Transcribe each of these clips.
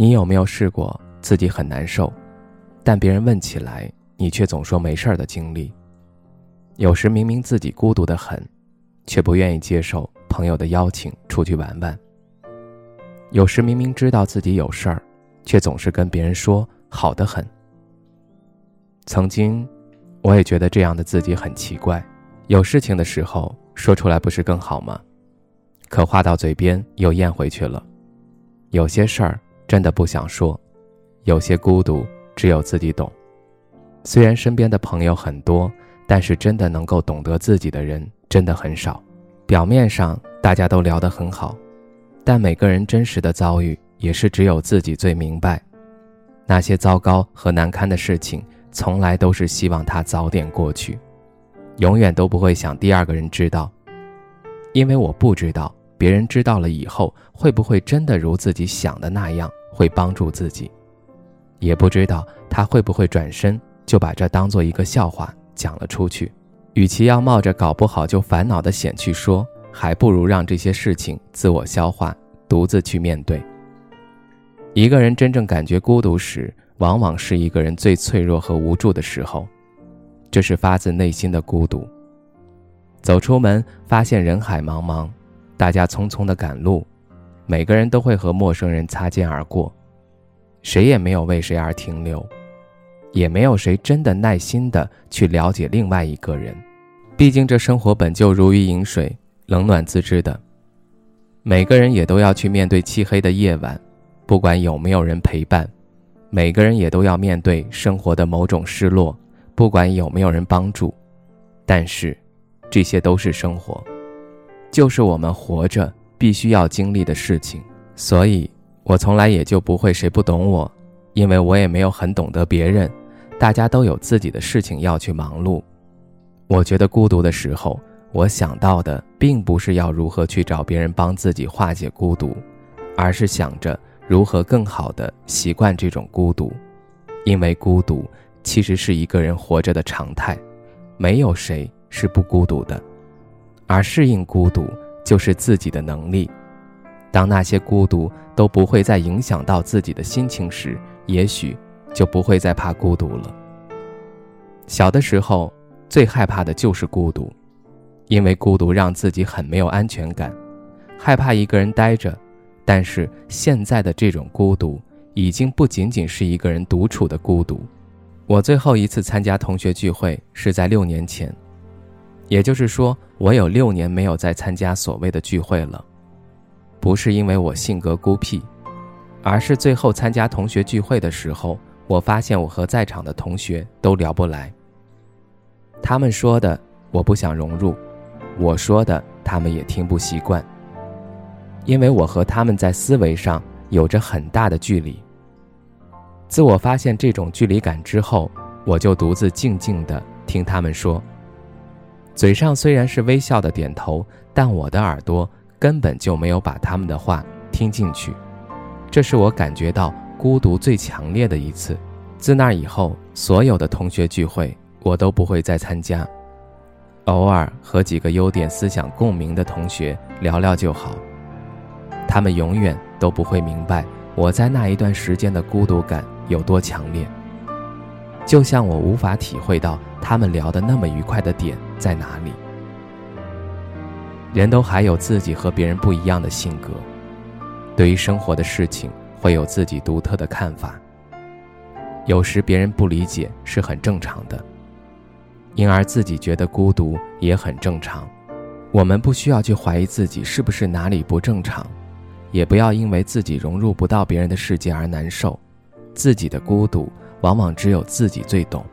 你有没有试过自己很难受，但别人问起来，你却总说没事儿的经历？有时明明自己孤独的很，却不愿意接受朋友的邀请出去玩玩。有时明明知道自己有事儿，却总是跟别人说好的很。曾经，我也觉得这样的自己很奇怪，有事情的时候说出来不是更好吗？可话到嘴边又咽回去了。有些事儿。真的不想说，有些孤独只有自己懂。虽然身边的朋友很多，但是真的能够懂得自己的人真的很少。表面上大家都聊得很好，但每个人真实的遭遇也是只有自己最明白。那些糟糕和难堪的事情，从来都是希望它早点过去，永远都不会想第二个人知道，因为我不知道别人知道了以后会不会真的如自己想的那样。会帮助自己，也不知道他会不会转身就把这当做一个笑话讲了出去。与其要冒着搞不好就烦恼的险去说，还不如让这些事情自我消化，独自去面对。一个人真正感觉孤独时，往往是一个人最脆弱和无助的时候，这是发自内心的孤独。走出门，发现人海茫茫，大家匆匆的赶路。每个人都会和陌生人擦肩而过，谁也没有为谁而停留，也没有谁真的耐心的去了解另外一个人。毕竟这生活本就如鱼饮水，冷暖自知的。每个人也都要去面对漆黑的夜晚，不管有没有人陪伴；每个人也都要面对生活的某种失落，不管有没有人帮助。但是，这些都是生活，就是我们活着。必须要经历的事情，所以我从来也就不会谁不懂我，因为我也没有很懂得别人，大家都有自己的事情要去忙碌。我觉得孤独的时候，我想到的并不是要如何去找别人帮自己化解孤独，而是想着如何更好的习惯这种孤独，因为孤独其实是一个人活着的常态，没有谁是不孤独的，而适应孤独。就是自己的能力。当那些孤独都不会再影响到自己的心情时，也许就不会再怕孤独了。小的时候最害怕的就是孤独，因为孤独让自己很没有安全感，害怕一个人待着。但是现在的这种孤独，已经不仅仅是一个人独处的孤独。我最后一次参加同学聚会是在六年前。也就是说，我有六年没有再参加所谓的聚会了，不是因为我性格孤僻，而是最后参加同学聚会的时候，我发现我和在场的同学都聊不来。他们说的我不想融入，我说的他们也听不习惯，因为我和他们在思维上有着很大的距离。自我发现这种距离感之后，我就独自静静的听他们说。嘴上虽然是微笑的点头，但我的耳朵根本就没有把他们的话听进去。这是我感觉到孤独最强烈的一次。自那以后，所有的同学聚会我都不会再参加，偶尔和几个有点思想共鸣的同学聊聊就好。他们永远都不会明白我在那一段时间的孤独感有多强烈。就像我无法体会到他们聊的那么愉快的点在哪里。人都还有自己和别人不一样的性格，对于生活的事情会有自己独特的看法。有时别人不理解是很正常的，因而自己觉得孤独也很正常。我们不需要去怀疑自己是不是哪里不正常，也不要因为自己融入不到别人的世界而难受。自己的孤独。往往只有自己最懂，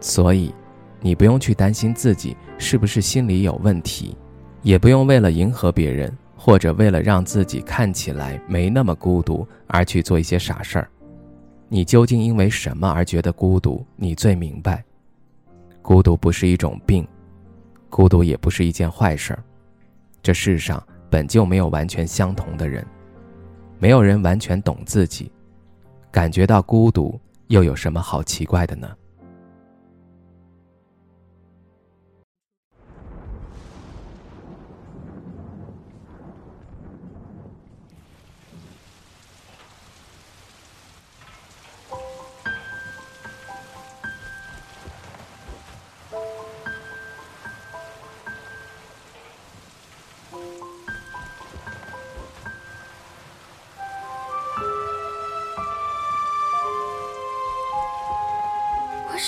所以，你不用去担心自己是不是心里有问题，也不用为了迎合别人或者为了让自己看起来没那么孤独而去做一些傻事儿。你究竟因为什么而觉得孤独？你最明白。孤独不是一种病，孤独也不是一件坏事儿。这世上本就没有完全相同的人，没有人完全懂自己。感觉到孤独，又有什么好奇怪的呢？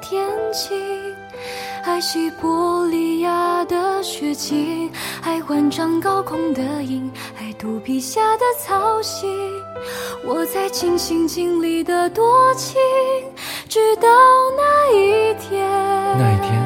天晴，爱西伯利亚的雪景，爱万丈高空的鹰，爱肚皮下的草心。我在尽心尽力的多情，直到那一天。那一天，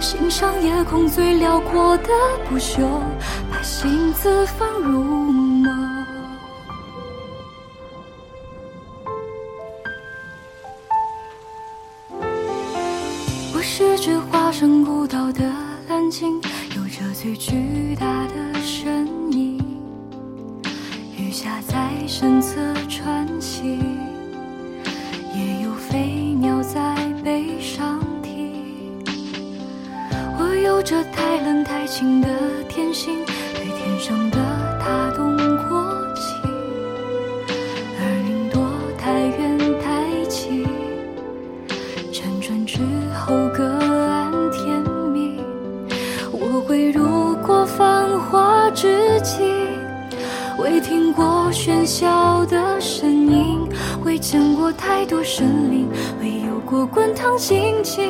欣赏夜空最辽阔的不朽。心自放入梦。我是只化身孤岛的蓝鲸，有着最巨大的身影。鱼虾在身侧穿行，这太冷太清的天性。对天上的他动过情，而云朵太远太轻，辗转之后各安天命。我未入过繁华之境，未听过喧嚣的声音，未见过太多生灵，未有过滚烫心情，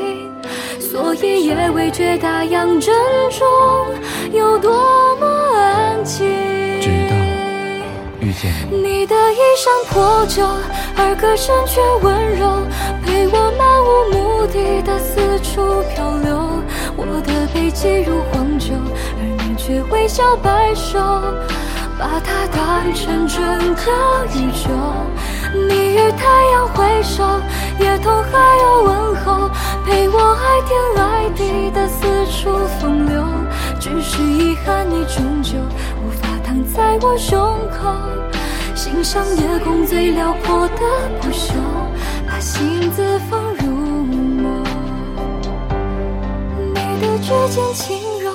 所以也未觉大洋正中有多么。直到遇见你，你的衣衫破旧，而歌声却温柔，陪我漫无目的的四处漂流。我的背脊如荒丘，而你却微笑摆手，把它当成整个宇宙。你与太阳挥手，也同海鸥问候，陪我爱天爱地的四处风流。只是遗憾，你终究无法躺在我胸口，欣赏夜空最辽阔的不朽，把心字放入梦。你的指尖轻柔，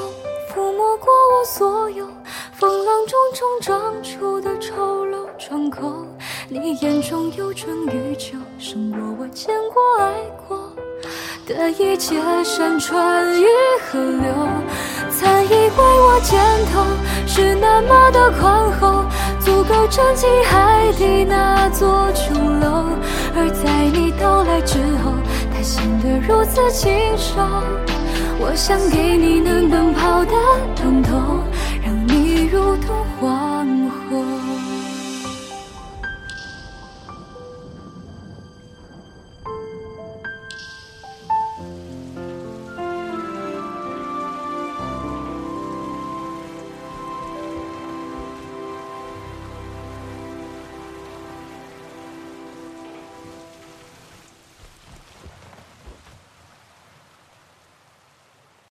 抚摸过我所有风浪中冲撞出的丑陋疮口。你眼中有春与秋，胜过我见过爱过的一切山川与河流。曾以为我肩头是那么的宽厚，足够撑起海底那座琼楼，而在你到来之后，它显得如此轻瘦。我想给你能奔跑的通透，让你如同。